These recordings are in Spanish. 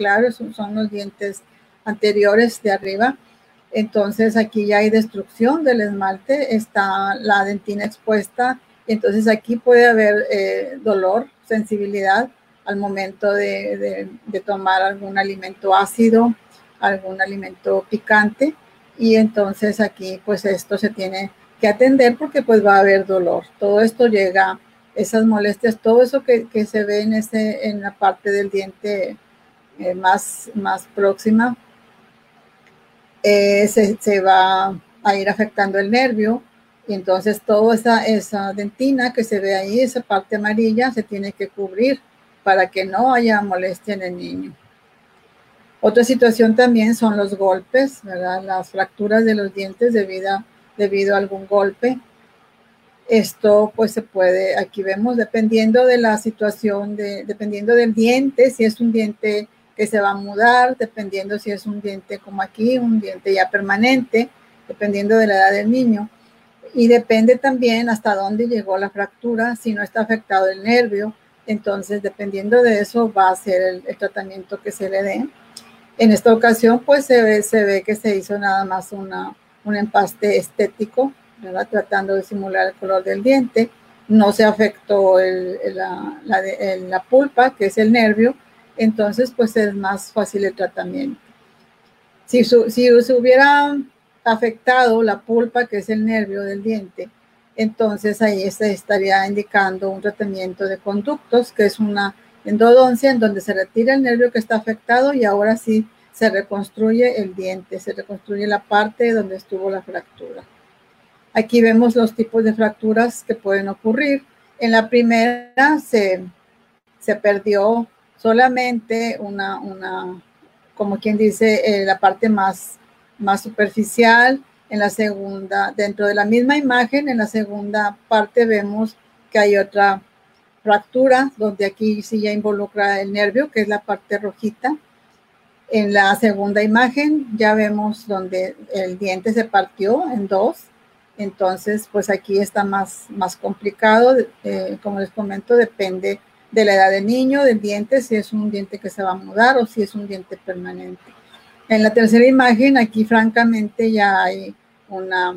claro, son, los dientes anteriores de arriba. Entonces aquí ya hay destrucción del esmalte, está la dentina expuesta, entonces aquí puede haber eh, dolor, sensibilidad al momento de, tomar algún alimento ácido, algún alimento picante y entonces aquí pues esto se tiene que atender porque pues va a haber dolor. Todo esto llega, esas molestias, todo eso que, se ve en, ese, en la parte del diente eh, más, más próxima eh, se, va a ir afectando el nervio y entonces toda esa, esa dentina que se ve ahí, esa parte amarilla, se tiene que cubrir para que no haya molestia en el niño. Otra situación también son los golpes, las fracturas de los dientes debido, debido a algún golpe. Esto pues se puede, aquí vemos, dependiendo de la situación, de, dependiendo del diente, si es un diente que se va a mudar, dependiendo si es un diente como aquí, un diente ya permanente, dependiendo de la edad del niño. Y depende también hasta dónde llegó la fractura, si no está afectado el nervio. Entonces, dependiendo de eso, va a ser el, tratamiento que se le dé. En esta ocasión, pues se ve, se ve que se hizo nada más una, un empaste estético, ¿verdad? tratando de simular el color del diente. No se afectó la, la, la pulpa, que es el nervio, entonces pues es más fácil el tratamiento. Si, si se hubiera afectado la pulpa, que es el nervio del diente, entonces ahí se estaría indicando un tratamiento de conductos, que es una endodoncia en donde se retira el nervio que está afectado y ahora sí se reconstruye el diente, se reconstruye la parte donde estuvo la fractura. Aquí vemos los tipos de fracturas que pueden ocurrir. En la primera se, se perdió solamente una, una como quien dice, eh, la parte más, más superficial. En la segunda, dentro de la misma imagen, en la segunda parte vemos que hay otra fractura, donde aquí sí ya involucra el nervio, que es la parte rojita. En la segunda imagen ya vemos donde el diente se partió en dos. Entonces, pues aquí está más, más complicado. Eh, como les comento, depende de la edad del niño, del diente, si es un diente que se va a mudar o si es un diente permanente. En la tercera imagen, aquí francamente ya hay una,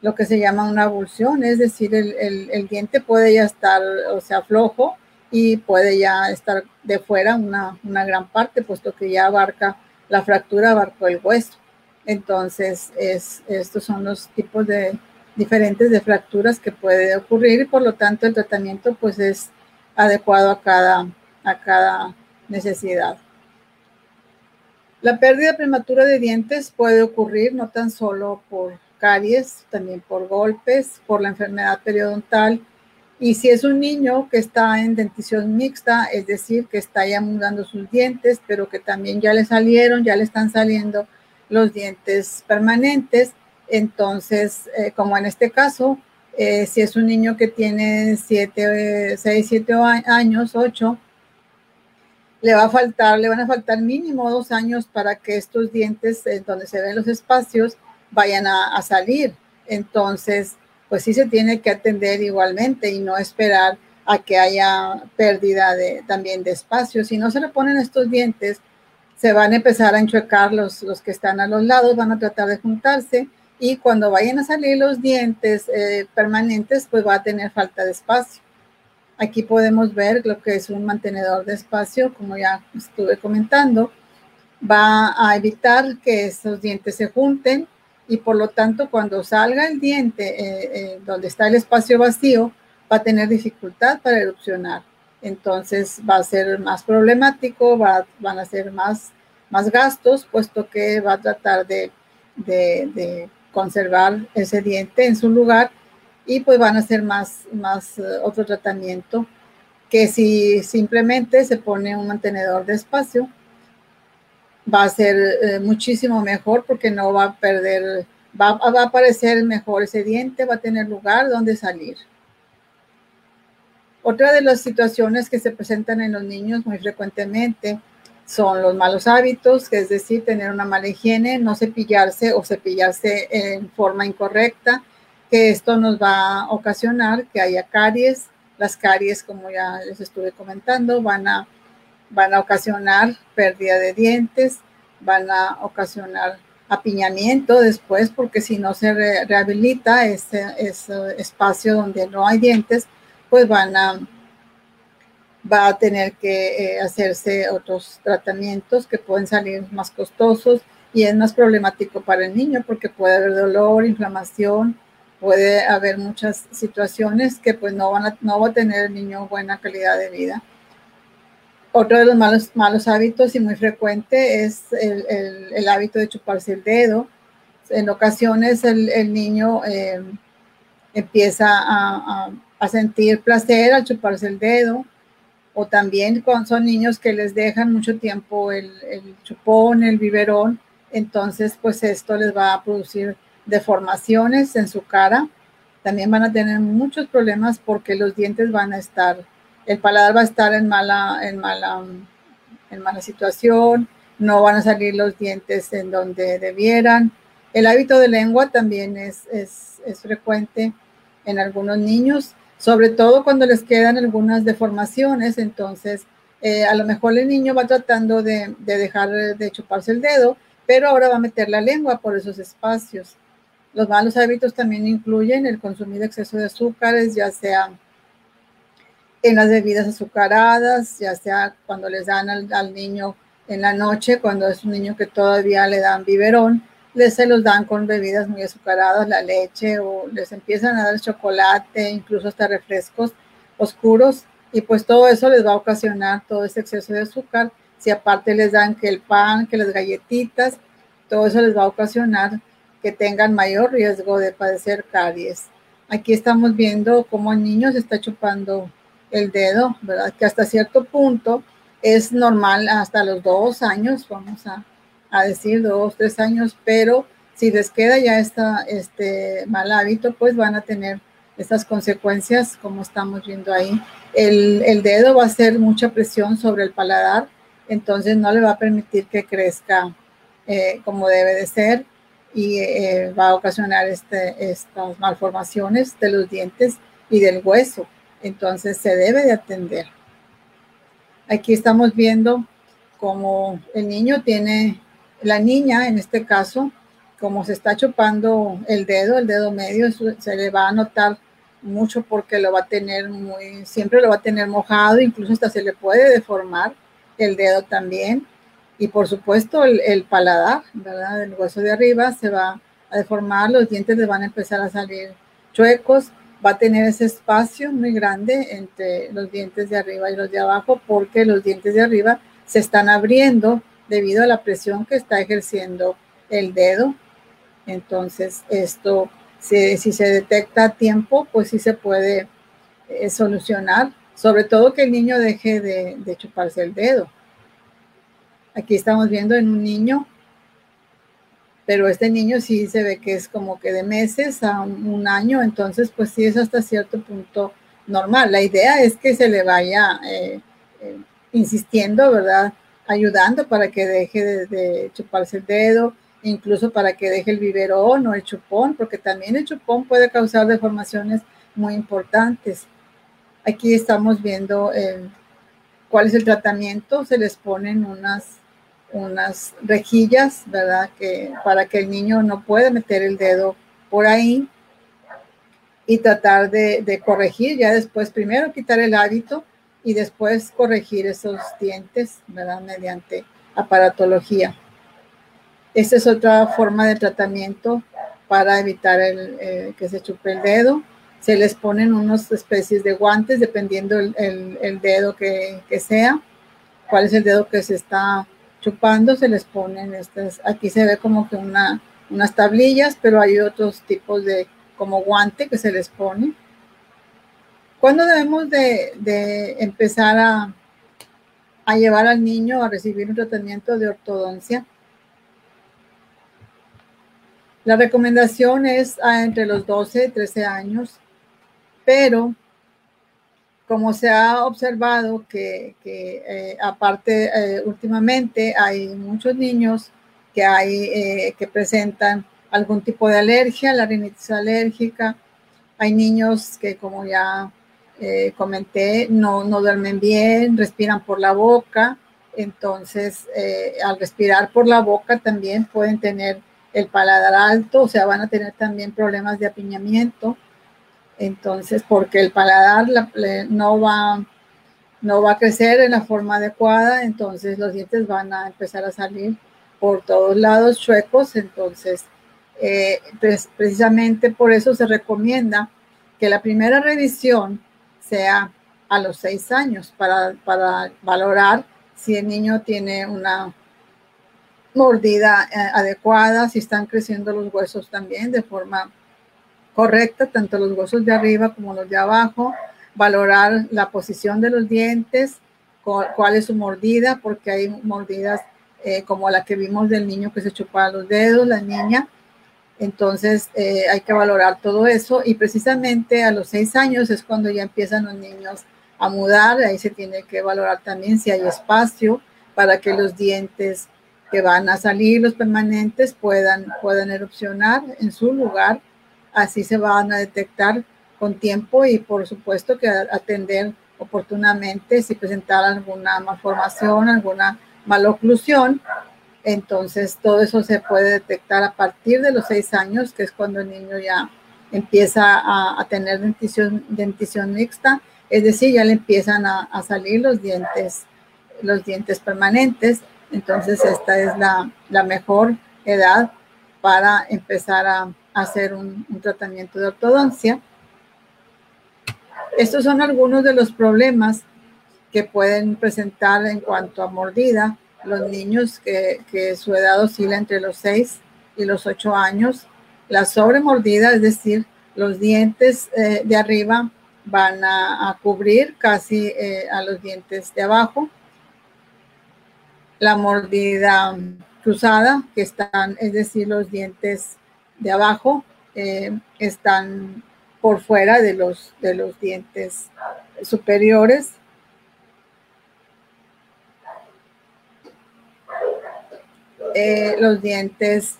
lo que se llama una abulsión, es decir, el, diente puede ya estar, o sea, flojo y puede ya estar de fuera una, una gran parte, puesto que ya abarca, la fractura abarcó el hueso. Entonces, es, estos son los tipos de diferentes de fracturas que puede ocurrir y por lo tanto el tratamiento pues es adecuado a cada, a cada necesidad. La pérdida prematura de dientes puede ocurrir no tan solo por caries, también por golpes, por la enfermedad periodontal. Y si es un niño que está en dentición mixta, es decir, que está ya mudando sus dientes, pero que también ya le salieron, ya le están saliendo los dientes permanentes, entonces, eh, como en este caso, eh, si es un niño que tiene 7, 6, 7 años, 8, le va a faltar, le van a faltar mínimo dos años para que estos dientes, donde se ven los espacios, vayan a, salir. Entonces, pues sí se tiene que atender igualmente y no esperar a que haya pérdida de, también de espacio. Si no se le ponen estos dientes, se van a empezar a enchuecar los, los que están a los lados, van a tratar de juntarse y cuando vayan a salir los dientes eh, permanentes, pues va a tener falta de espacio. Aquí podemos ver lo que es un mantenedor de espacio, como ya estuve comentando. Va a evitar que esos dientes se junten y por lo tanto cuando salga el diente eh, eh, donde está el espacio vacío, va a tener dificultad para erupcionar. Entonces va a ser más problemático, va, van a ser más, más gastos, puesto que va a tratar de, de conservar ese diente en su lugar y pues van a hacer más, más eh, otro tratamiento que si simplemente se pone un mantenedor de espacio va a ser eh, muchísimo mejor porque no va a perder, va, va, a aparecer mejor ese diente, va a tener lugar donde salir. Otra de las situaciones que se presentan en los niños muy frecuentemente son los malos hábitos, que es decir, tener una mala higiene, no cepillarse o cepillarse en forma incorrecta, que esto nos va a ocasionar que haya caries. Las caries, como ya les estuve comentando, van a, van a ocasionar pérdida de dientes, van a ocasionar apiñamiento después, porque si no se rehabilita ese, ese, espacio donde no hay dientes, pues van a, va a tener que eh, hacerse otros tratamientos que pueden salir más costosos y es más problemático para el niño porque puede haber dolor, inflamación, puede haber muchas situaciones que pues no, van a, no va a tener el niño buena calidad de vida. Otro de los malos, malos hábitos y muy frecuente es el, el, hábito de chuparse el dedo. En ocasiones el, el niño eh, empieza a, a, a, sentir placer al chuparse el dedo o también cuando son niños que les dejan mucho tiempo el, el chupón, el biberón, entonces pues esto les va a producir deformaciones en su cara. También van a tener muchos problemas porque los dientes van a estar el paladar va a estar en mala, en mala, en mala situación, no van a salir los dientes en donde debieran. El hábito de lengua también es, es, es frecuente en algunos niños, sobre todo cuando les quedan algunas deformaciones, entonces eh, a lo mejor el niño va tratando de, de, dejar de chuparse el dedo, pero ahora va a meter la lengua por esos espacios. Los malos hábitos también incluyen el consumir exceso de azúcares, ya sea en las bebidas azucaradas, ya sea cuando les dan al, niño en la noche, cuando es un niño que todavía le dan biberón, les se los dan con bebidas muy azucaradas, la leche, o les empiezan a dar chocolate, incluso hasta refrescos oscuros, y pues todo eso les va a ocasionar todo ese exceso de azúcar. Si aparte les dan que el pan, que las galletitas, todo eso les va a ocasionar que tengan mayor riesgo de padecer caries. Aquí estamos viendo cómo el niño se está chupando el dedo, ¿verdad? Que hasta cierto punto es normal hasta los dos años, vamos a, a decir dos, tres años, pero si les queda ya esta, este mal hábito, pues van a tener estas consecuencias, como estamos viendo ahí. El, el, dedo va a hacer mucha presión sobre el paladar, entonces no le va a permitir que crezca eh, como debe de ser y eh, va a ocasionar este, estas malformaciones de los dientes y del hueso entonces se debe de atender. Aquí estamos viendo cómo el niño tiene, la niña en este caso, como se está chupando el dedo, el dedo medio, se le va a notar mucho porque lo va a tener muy, siempre lo va a tener mojado, incluso hasta se le puede deformar el dedo también. Y por supuesto el, paladar, ¿verdad? El hueso de arriba se va a deformar, los dientes le van a empezar a salir chuecos va a tener ese espacio muy grande entre los dientes de arriba y los de abajo porque los dientes de arriba se están abriendo debido a la presión que está ejerciendo el dedo. Entonces, esto, si, se detecta a tiempo, pues sí se puede eh, solucionar, sobre todo que el niño deje de, de chuparse el dedo. Aquí estamos viendo en un niño pero este niño sí se ve que es como que de meses a un año, entonces pues sí es hasta cierto punto normal. La idea es que se le vaya eh, eh, insistiendo, ¿verdad? Ayudando para que deje de, de, chuparse el dedo, incluso para que deje el biberón o el chupón, porque también el chupón puede causar deformaciones muy importantes. Aquí estamos viendo eh, cuál es el tratamiento, se les ponen unas unas rejillas, ¿verdad? Que para que el niño no pueda meter el dedo por ahí y tratar de, de, corregir, ya después primero quitar el hábito y después corregir esos dientes, ¿verdad? Mediante aparatología. Esta es otra forma de tratamiento para evitar el, eh, que se chupe el dedo. Se les ponen unas especies de guantes dependiendo el, el, el dedo que, que sea, cuál es el dedo que se está chupando se les ponen estas, aquí se ve como que una, unas tablillas, pero hay otros tipos de como guante que se les pone. ¿Cuándo debemos de, empezar a, llevar al niño a recibir un tratamiento de ortodoncia? La recomendación es entre los 12 y 13 años, pero como se ha observado que, que eh, aparte eh, últimamente hay muchos niños que, hay, eh, que presentan algún tipo de alergia, la rinitis alérgica, hay niños que como ya comenté no, no duermen bien, respiran por la boca, Entonces, eh, al respirar por la boca también pueden tener el paladar alto, o sea, van a tener también problemas de apiñamiento. Entonces, porque el paladar no va, no va a crecer en la forma adecuada, entonces los dientes van a empezar a salir por todos lados chuecos. Entonces, eh, pues, precisamente por eso se recomienda que la primera revisión sea a los seis años para, para valorar si el niño tiene una mordida eh, adecuada, si están creciendo los huesos también de forma correcta, tanto los huesos de arriba como los de abajo, valorar la posición de los dientes, cuál es su mordida, porque hay mordidas eh, como la que vimos del niño que se chupaba los dedos, la niña. Entonces eh, hay que valorar todo eso y precisamente a los seis años es cuando ya empiezan los niños a mudar, ahí se tiene que valorar también si hay espacio para que los dientes que van a salir, los permanentes, puedan, puedan erupcionar en su lugar. Así se van a detectar con tiempo y por supuesto que atender oportunamente si presentar alguna malformación, alguna maloclusión. Entonces todo eso se puede detectar a partir de los seis años, que es cuando el niño ya empieza a, tener dentición, dentición mixta es decir, ya le empiezan a, salir los dientes, los dientes permanentes. Entonces, esta es la, mejor edad para empezar a, hacer un, tratamiento de ortodoncia. Estos son algunos de los problemas que pueden presentar en cuanto a mordida los niños que, su edad oscila entre los 6 y los 8 años. La sobremordida, es decir, los dientes eh, de arriba van a, cubrir casi eh, a los dientes de abajo. La mordida cruzada, que están, es decir, los dientes de abajo, eh, están por fuera de los, de los dientes superiores. Eh, los dientes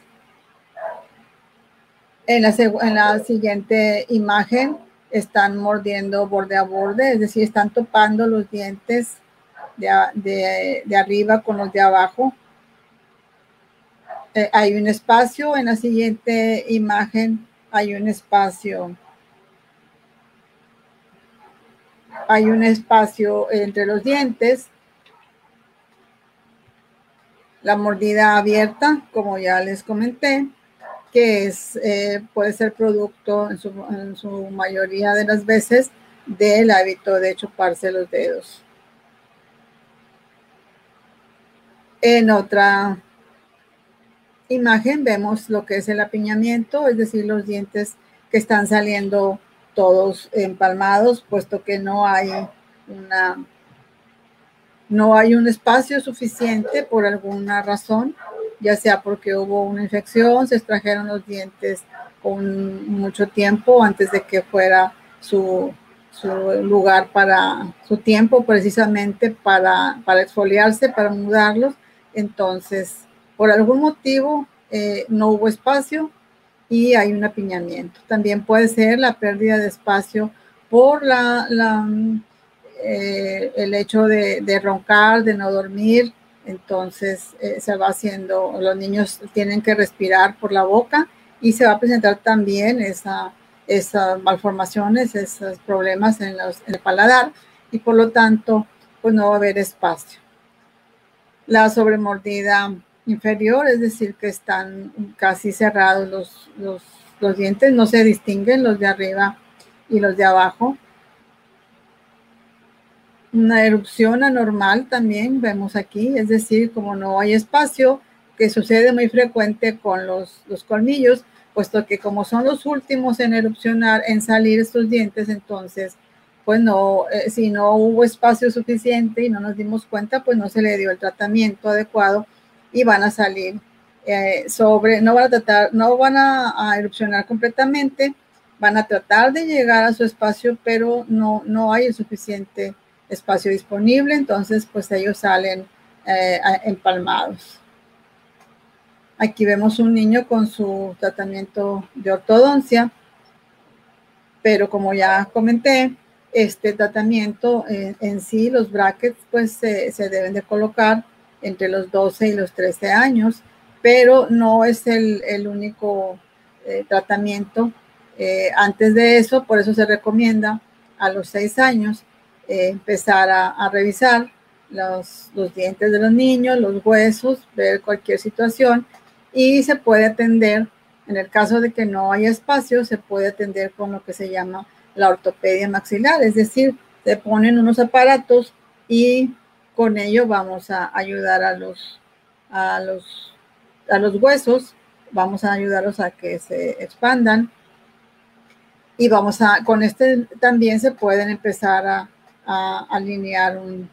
en la, en la siguiente imagen están mordiendo borde a borde, es decir, están topando los dientes de, arriba con los de abajo. Eh, hay un espacio en la siguiente imagen, hay un espacio. Hay un espacio entre los dientes. La mordida abierta, como ya les comenté que es, eh, puede ser producto en su, mayoría de las veces del hábito de chuparse los dedos. En otra imagen vemos lo que es el apiñamiento, es decir, los dientes que están saliendo todos empalmados, puesto que no hay una no hay un espacio suficiente por alguna razón ya sea porque hubo una infección, se extrajeron los dientes con mucho tiempo antes de que fuera su, lugar para su tiempo precisamente para, para exfoliarse, para mudarlos. Entonces, por algún motivo eh, no hubo espacio y hay un apiñamiento. También puede ser la pérdida de espacio por la, eh, el hecho de, roncar, de no dormir, entonces eh, se va haciendo, los niños tienen que respirar por la boca y se va a presentar también esa, esas malformaciones, esos problemas en, el paladar y por lo tanto pues no va a haber espacio. La sobremordida inferior, es decir, que están casi cerrados los, los dientes, no se distinguen los de arriba y los de abajo una erupción anormal también vemos aquí, es decir, como no hay espacio, que sucede muy frecuente con los, los colmillos, puesto que como son los últimos en erupcionar, en salir estos dientes, entonces, pues no, eh, si no hubo espacio suficiente y no nos dimos cuenta, pues no se le dio el tratamiento adecuado y van a salir eh, sobre, no van a tratar, no van a, a, erupcionar completamente, van a tratar de llegar a su espacio, pero no, no hay el suficiente espacio disponible, entonces pues ellos salen eh, empalmados. Aquí vemos un niño con su tratamiento de ortodoncia, pero como ya comenté, este tratamiento en, sí, los brackets, pues se, deben de colocar entre los 12 y los 13 años, pero no es el, único eh, tratamiento. Eh, antes de eso, por eso se recomienda a los 6 años eh, empezar a, revisar los, los, dientes de los niños, los huesos, ver cualquier situación. Y se puede atender, en el caso de que no haya espacio, se puede atender con lo que se llama la ortopedia maxilar, es decir, se ponen unos aparatos y con ello vamos a ayudar a los, a los, a los huesos, vamos a ayudarlos a que se expandan. Y vamos a, con este también se pueden empezar a, alinear un,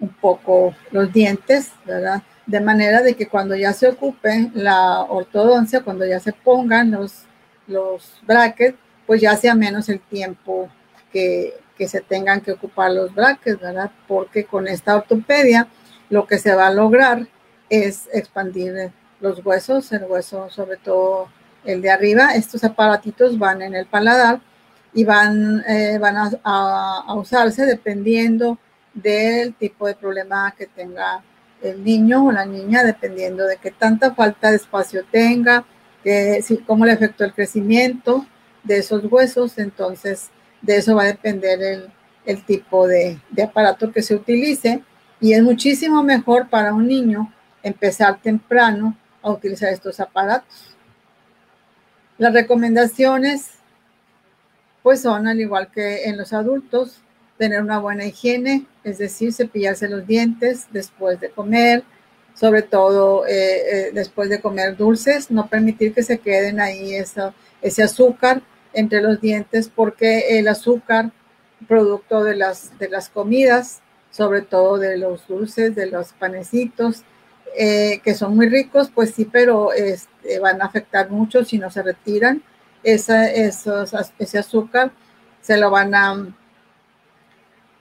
un, poco los dientes, ¿verdad? De manera de que cuando ya se ocupe la ortodoncia, cuando ya se pongan los, los brackets, pues ya sea menos el tiempo que, se tengan que ocupar los brackets, ¿verdad? Porque con esta ortopedia lo que se va a lograr es expandir los huesos, el hueso sobre todo el de arriba. Estos aparatitos van en el paladar y van, eh, van a, usarse dependiendo del tipo de problema que tenga el niño o la niña, dependiendo de qué tanta falta de espacio tenga, que, si, cómo le afectó el crecimiento, de esos huesos, entonces de eso va a depender el, tipo de, aparato que se utilice y es muchísimo mejor para un niño empezar temprano a utilizar estos aparatos. Las recomendaciones pues son al igual que en los adultos, tener una buena higiene, es decir, cepillarse los dientes después de comer, sobre todo eh, eh, después de comer dulces, no permitir que se queden ahí ese azúcar entre los dientes porque el azúcar, producto de las, de las comidas, sobre todo de los dulces, de los panecitos, eh, que son muy ricos, pues sí, pero este, van a afectar mucho si no se retiran esa, esos, ese azúcar, se lo van a,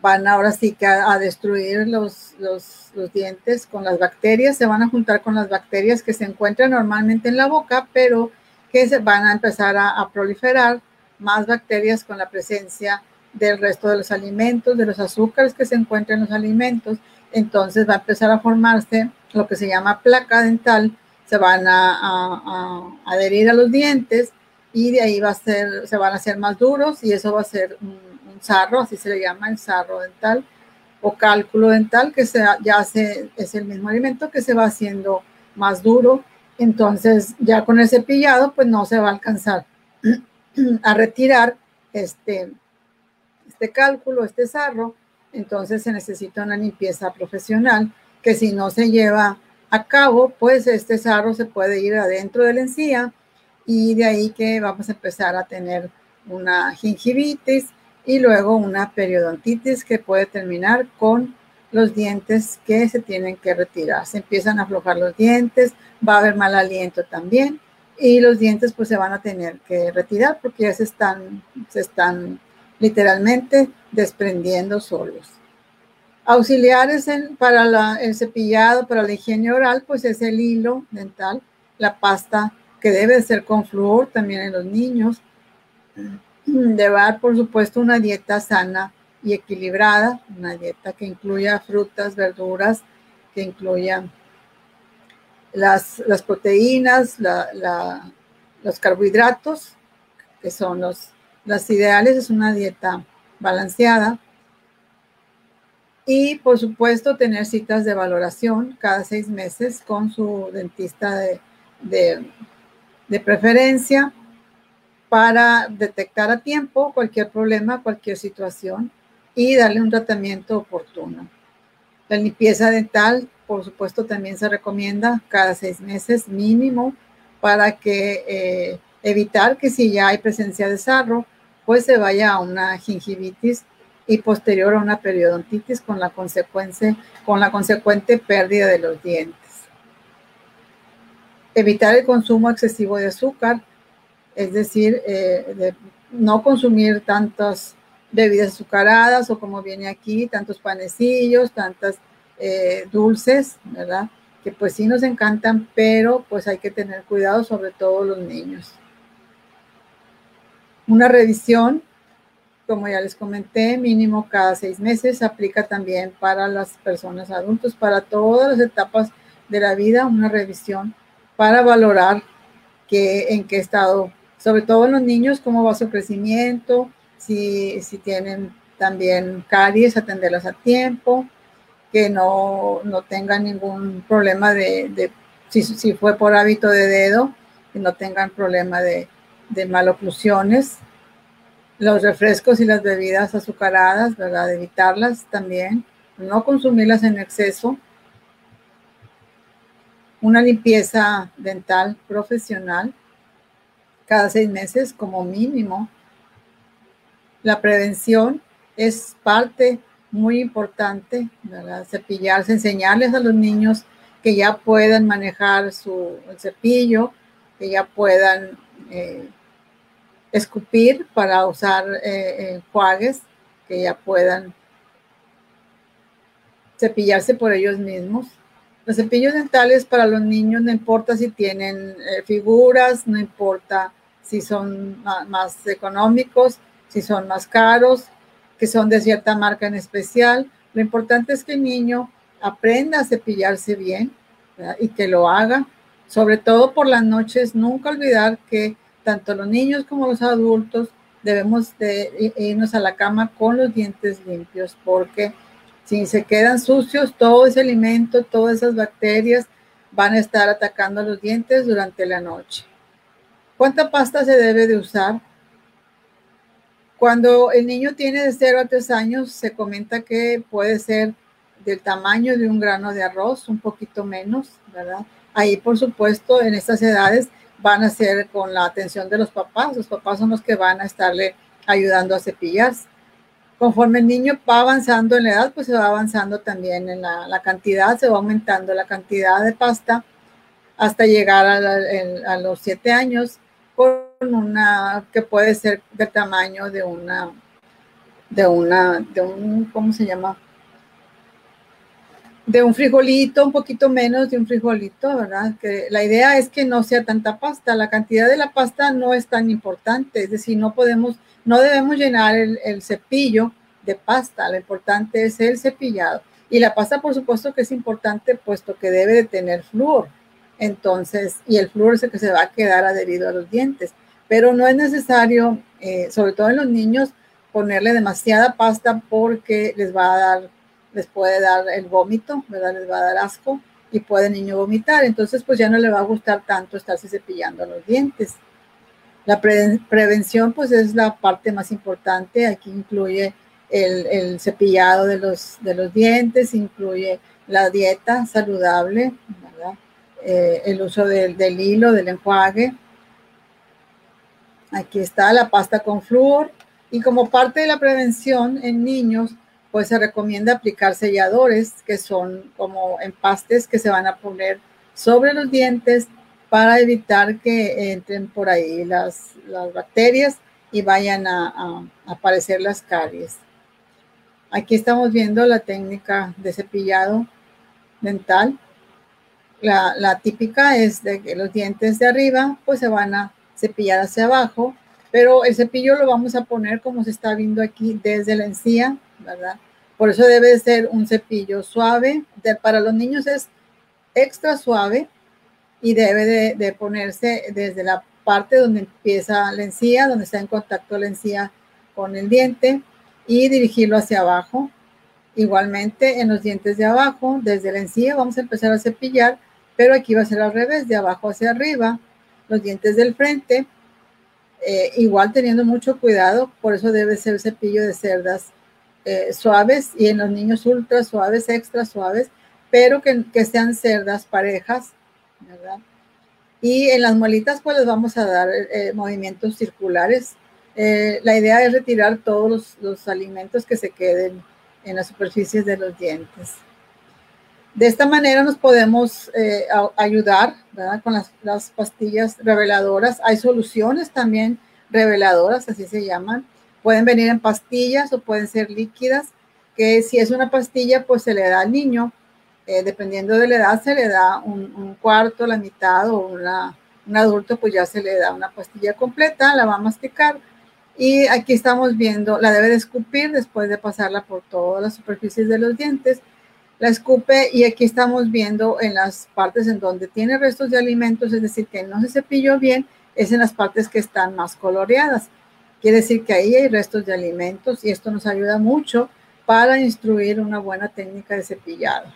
van ahora sí que a, destruir los, los, dientes con las bacterias, se van a juntar con las bacterias que se encuentran normalmente en la boca, pero que se van a empezar a, proliferar más bacterias con la presencia del resto de los alimentos, de los azúcares que se encuentran en los alimentos. Entonces va a empezar a formarse lo que se llama placa dental, se van a, adherir a los dientes y de ahí va a ser, se van a hacer más duros y eso va a ser un, sarro, así se le llama el sarro dental o cálculo dental, que ya es el mismo alimento que se va haciendo más duro entonces, ya con el cepillado, pues no se va a alcanzar a retirar este, este cálculo, este sarro. Entonces se necesita una limpieza profesional que si no se lleva a cabo, pues este sarro se puede ir adentro de la encía y de ahí que vamos a empezar a tener una gingivitis y luego una periodontitis que puede terminar con los dientes que se tienen que retirar. Se empiezan a aflojar los dientes, va a haber mal aliento también y los dientes pues se van a tener que retirar porque ya se están, se están literalmente desprendiendo solos. Auxiliares para el cepillado, para la higiene oral, pues es el hilo dental, la pasta que debe ser con flúor también en los niños. Llevar, por supuesto, una dieta sana y equilibrada, una dieta que incluya frutas, verduras, que incluya las, proteínas, los carbohidratos, que son los, las ideales, es una dieta balanceada. Y por supuesto tener citas de valoración cada seis meses con su dentista de, de preferencia para detectar a tiempo cualquier problema, cualquier situación y darle un tratamiento oportuno. La limpieza dental, por supuesto, también se recomienda cada seis meses mínimo para que eh, evitar que si ya hay presencia de sarro, pues se vaya a una gingivitis y posterior a una periodontitis con la, consecuencia, con la consecuente pérdida de los dientes. Evitar el consumo excesivo de azúcar, es decir, eh, no consumir tantos bebidas azucaradas o como viene aquí, tantos panecillos, tantas eh, dulces, ¿verdad? Que pues sí nos encantan, pero pues hay que tener cuidado, sobre todo los niños. Una revisión como ya les comenté, mínimo cada seis meses. Aplica también para las personas adultas, para todas las etapas de la vida, una revisión para valorar que, en qué estado, sobre todo en los niños, cómo va su crecimiento, si, si tienen también caries, atenderlas a tiempo, que no, no tengan ningún problema de, si, si, fue por hábito de dedo, que no tengan problema de, de maloclusiones, los refrescos y las bebidas azucaradas, ¿verdad? Evitarlas también, no consumirlas en exceso. Una limpieza dental profesional cada seis meses como mínimo. La prevención es parte muy importante, ¿verdad? Cepillarse, enseñarles a los niños que ya puedan manejar su cepillo, que ya puedan eh, escupir para usar eh, enjuagues que ya puedan cepillarse por ellos mismos. Los cepillos dentales para los niños no importa si tienen eh, figuras, no importa si son más, económicos, si son más caros, que son de cierta marca en especial. Lo importante es que el niño aprenda a cepillarse bien y que lo haga. Sobre todo por las noches, nunca olvidar que tanto los niños como los adultos debemos de irnos a la cama con los dientes limpios porque si se quedan sucios, todo ese alimento, todas esas bacterias van a estar atacando los dientes durante la noche. ¿Cuánta pasta se debe de usar? Cuando el niño tiene de 0 a 3 años, se comenta que puede ser del tamaño de un grano de arroz, un poquito menos, ¿verdad? Ahí, por supuesto, en estas edades van a ser con la atención de los papás. Los papás son los que van a estarle ayudando a cepillarse. Conforme el niño va avanzando en la edad, pues se va avanzando también en la, cantidad, se va aumentando la cantidad de pasta hasta llegar a, los siete años con una que puede ser del tamaño de una, de una, de un, ¿cómo se llama? De un frijolito, un poquito menos de un frijolito, ¿verdad? Que la idea es que no sea tanta pasta. La cantidad de la pasta no es tan importante, es decir, no podemos, no debemos llenar el, cepillo de pasta. Lo importante es el cepillado. Y la pasta, por supuesto, que es importante, puesto que debe de tener flúor. Entonces, y el flúor es el que se va a quedar adherido a los dientes. Pero no es necesario, eh, sobre todo en los niños, ponerle demasiada pasta porque les va a dar les puede dar el vómito, ¿verdad? Les va a dar asco y puede niño vomitar. Entonces, pues ya no le va a gustar tanto estarse cepillando los dientes. La prevención, pues es la parte más importante. Aquí incluye el, cepillado de los, de los dientes, incluye la dieta saludable. Eh, el uso del, del hilo, del enjuague. Aquí está la pasta con flúor. Y como parte de la prevención en niños, pues se recomienda aplicar selladores que son como empastes que se van a poner sobre los dientes para evitar que entren por ahí las, bacterias y vayan a, aparecer las caries. Aquí estamos viendo la técnica de cepillado dental. La, la, típica es de que los dientes de arriba pues se van a cepillar hacia abajo, pero el cepillo lo vamos a poner como se está viendo aquí desde la encía, ¿verdad? Por eso debe ser un cepillo suave. para los niños es extra suave y debe de, ponerse desde la parte donde empieza la encía, donde está en contacto la encía con el diente y dirigirlo hacia abajo. Igualmente en los dientes de abajo, desde la encía vamos a empezar a cepillar, pero aquí va a ser al revés, de abajo hacia arriba. Los dientes del frente, eh, igual teniendo mucho cuidado, por eso debe ser cepillo de cerdas eh, suaves y en los niños ultra suaves, extra suaves, pero que, que sean cerdas parejas, ¿verdad? Y en las muelitas pues les vamos a dar eh, movimientos circulares. Eh, la idea es retirar todos los, los, alimentos que se queden en las superficies de los dientes. De esta manera nos podemos ayudar ¿verdad? con las, las pastillas reveladoras. Hay soluciones también reveladoras, así se llaman, Pueden venir en pastillas o pueden ser líquidas, que si es una pastilla, pues se le da al niño. Eh, dependiendo de la edad, se le da un, cuarto, la mitad o una, un adulto, pues ya se le da una pastilla completa, la va a masticar. Y aquí estamos viendo, la debe de escupir después de pasarla por todas las superficies de los dientes. La escupe y aquí estamos viendo en las partes en donde tiene restos de alimentos, es decir, que no se cepilló bien, es en las partes que están más coloreadas. Quiere decir que ahí hay restos de alimentos y esto nos ayuda mucho para instruir una buena técnica de cepillado.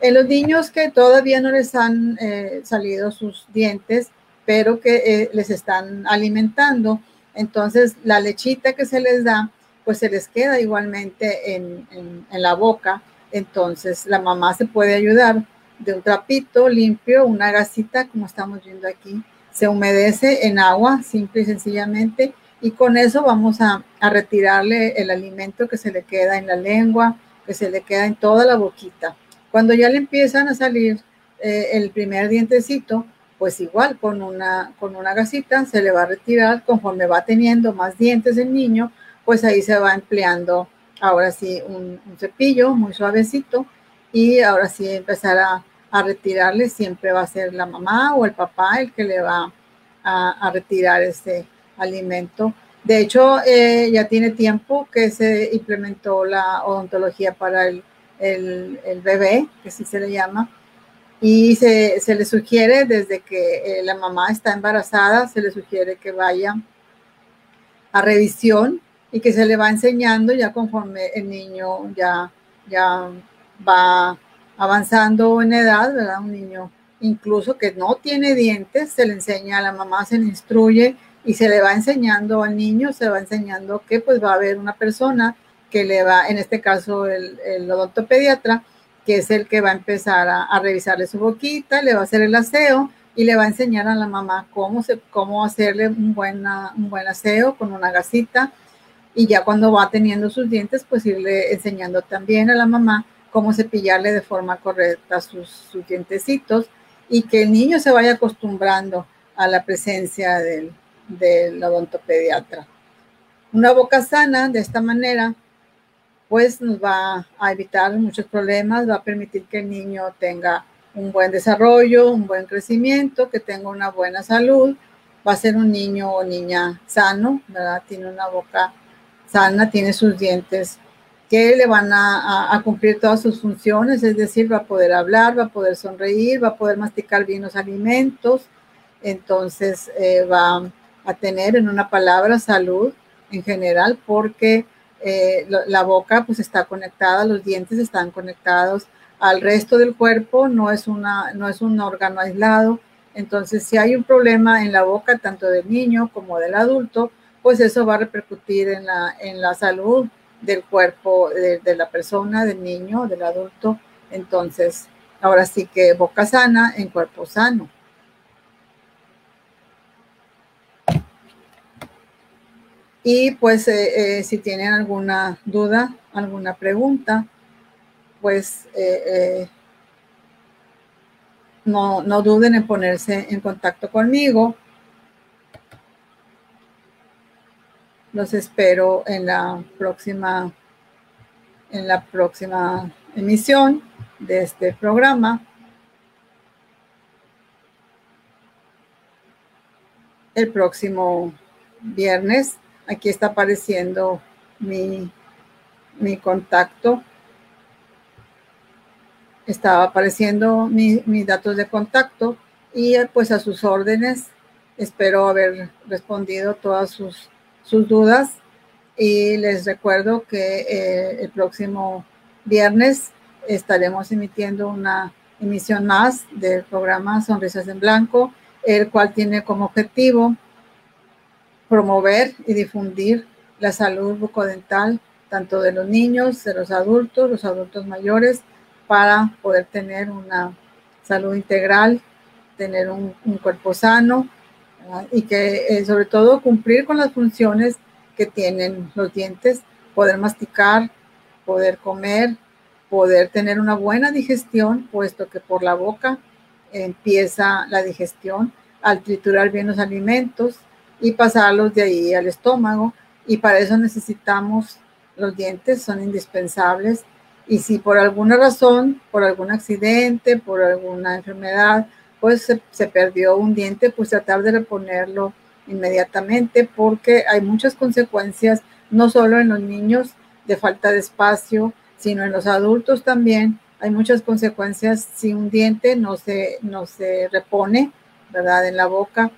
En los niños que todavía no les han eh, salido sus dientes, pero que eh, les están alimentando, entonces la lechita que se les da, pues se les queda igualmente en, en la boca. Entonces la mamá se puede ayudar de un trapito limpio, una gasita, como estamos viendo aquí, se humedece en agua, simple y sencillamente, y con eso vamos a, retirarle el alimento que se le queda en la lengua, que se le queda en toda la boquita. Cuando ya le empiezan a salir eh, el primer dientecito, pues igual con una, con una gasita se le va a retirar conforme va teniendo más dientes el niño, pues ahí se va empleando ahora sí un, cepillo muy suavecito y ahora sí empezar a, retirarle, siempre va a ser la mamá o el papá el que le va a, a retirar este, alimento. De hecho, eh, ya tiene tiempo que se implementó la odontología para el, el, bebé, que así se le llama, y se, se le sugiere desde que eh, la mamá está embarazada, se le sugiere que vaya a revisión y que se le va enseñando ya conforme el niño ya, ya va avanzando en edad, ¿verdad? Un niño incluso que no tiene dientes, se le enseña a la mamá, se le instruye y se le va enseñando al niño, se va enseñando que pues va a haber una persona que le va, en este caso el, el odontopediatra, que es el que va a empezar a, revisarle su boquita, le va a hacer el aseo y le va a enseñar a la mamá cómo, se, cómo hacerle un, buena, un buen aseo con una gasita. Y ya cuando va teniendo sus dientes, pues irle enseñando también a la mamá cómo cepillarle de forma correcta sus, sus dientecitos y que el niño se vaya acostumbrando a la presencia del, del odontopediatra. Una boca sana de esta manera pues nos va a evitar muchos problemas, va a permitir que el niño tenga un buen desarrollo, un buen crecimiento, que tenga una buena salud, va a ser un niño o niña sano, ¿verdad? Tiene una boca sana, tiene sus dientes que le van a, cumplir todas sus funciones, es decir, va a poder hablar, va a poder sonreír, va a poder masticar bien los alimentos, entonces eh, va a tener en una palabra salud en general porque eh, la boca pues está conectada, los dientes están conectados al resto del cuerpo, no es, una, no es un órgano aislado. Entonces, si hay un problema en la boca, tanto del niño como del adulto, pues eso va a repercutir en la, en la salud del cuerpo de, de la persona, del niño, del adulto. Entonces, ahora sí que boca sana en cuerpo sano. Y pues eh, eh, si tienen alguna duda, alguna pregunta, pues eh, no, no duden en ponerse en contacto conmigo. Los espero en la próxima, en la próxima emisión de este programa. El próximo viernes Aquí está apareciendo mi, mi contacto. Estaba apareciendo mis datos de contacto y pues a sus órdenes. Espero haber respondido todas sus, sus dudas y les recuerdo que eh, el próximo viernes estaremos emitiendo una emisión más del programa Sonrisas en Blanco, el cual tiene como objetivo promover y difundir la salud bucodental tanto de los niños, de los adultos, los adultos mayores, para poder tener una salud integral, tener un, cuerpo sano y que eh, sobre todo cumplir con las funciones que tienen los dientes, poder masticar, poder comer, poder tener una buena digestión, puesto que por la boca empieza la digestión al triturar bien los alimentos, y pasarlos de ahí al estómago. Y para eso necesitamos los dientes, son indispensables. Y si por alguna razón, por algún accidente, por alguna enfermedad, pues se, perdió un diente, pues tratar de reponerlo inmediatamente porque hay muchas consecuencias, no solo en los niños de falta de espacio, sino en los adultos también. Hay muchas consecuencias si un diente no se, no se repone, ¿verdad? En la boca.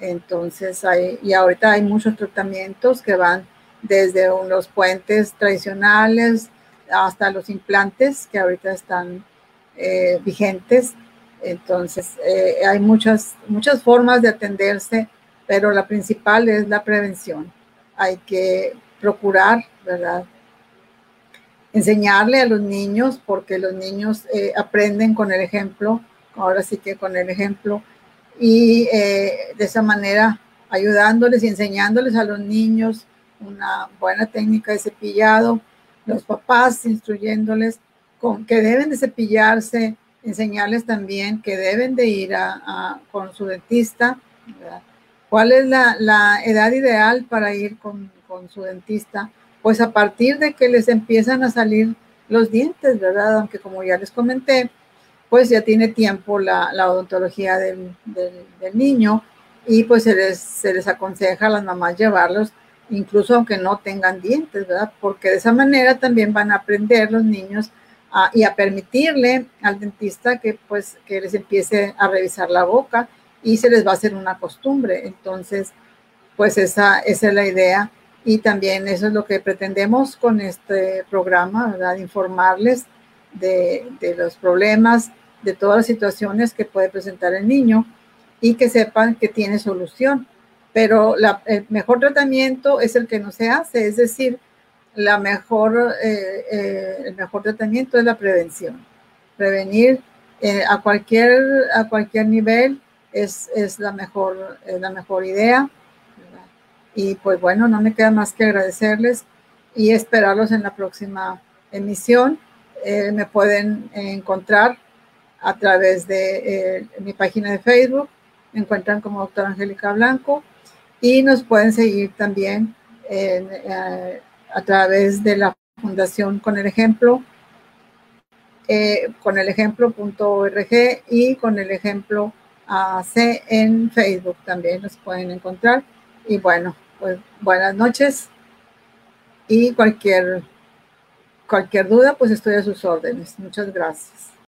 Entonces, hay, y ahorita hay muchos tratamientos que van desde los puentes tradicionales hasta los implantes que ahorita están eh, vigentes. Entonces, eh, hay muchas, muchas formas de atenderse, pero la principal es la prevención. Hay que procurar, ¿verdad? Enseñarle a los niños, porque los niños eh, aprenden con el ejemplo, ahora sí que con el ejemplo, y de esa manera ayudándoles y enseñándoles a los niños una buena técnica de cepillado, los papás instruyéndoles con que deben de cepillarse, enseñarles también que deben de ir a, con su dentista. ¿Cuál es la, edad ideal para ir con, su dentista? Pues a partir de que les empiezan a salir los dientes, ¿verdad? Aunque como ya les comenté, pues ya tiene tiempo la, odontología del, niño y pues se les, se les aconseja a las mamás llevarlos incluso aunque no tengan dientes, ¿verdad? Porque de esa manera también van a aprender los niños y a permitirle al dentista que pues que les empiece a revisar la boca y se les va a hacer una costumbre. Entonces, pues esa, esa es la idea y también eso es lo que pretendemos con este programa, ¿verdad? Informarles de, de los problemas, de todas las situaciones que puede presentar el niño y que sepan que tiene solución pero el mejor tratamiento es el que no se hace, es decir, la mejor, eh, eh, el mejor tratamiento es la prevención. Prevenir eh, a, cualquier, a cualquier nivel es, es la, mejor, la mejor idea. Y pues bueno, no me queda más que agradecerles y esperarlos en la próxima emisión. me pueden encontrar a través de mi página de Facebook. Me encuentran como doctora Angélica Blanco y nos pueden seguir también eh, a través de la Fundación Con el Ejemplo, eh, con el ejemplo.org y con el ejemplo AC en Facebook también nos pueden encontrar. Y bueno, pues buenas noches y cualquier, cualquier duda, pues estoy a sus órdenes. Muchas gracias.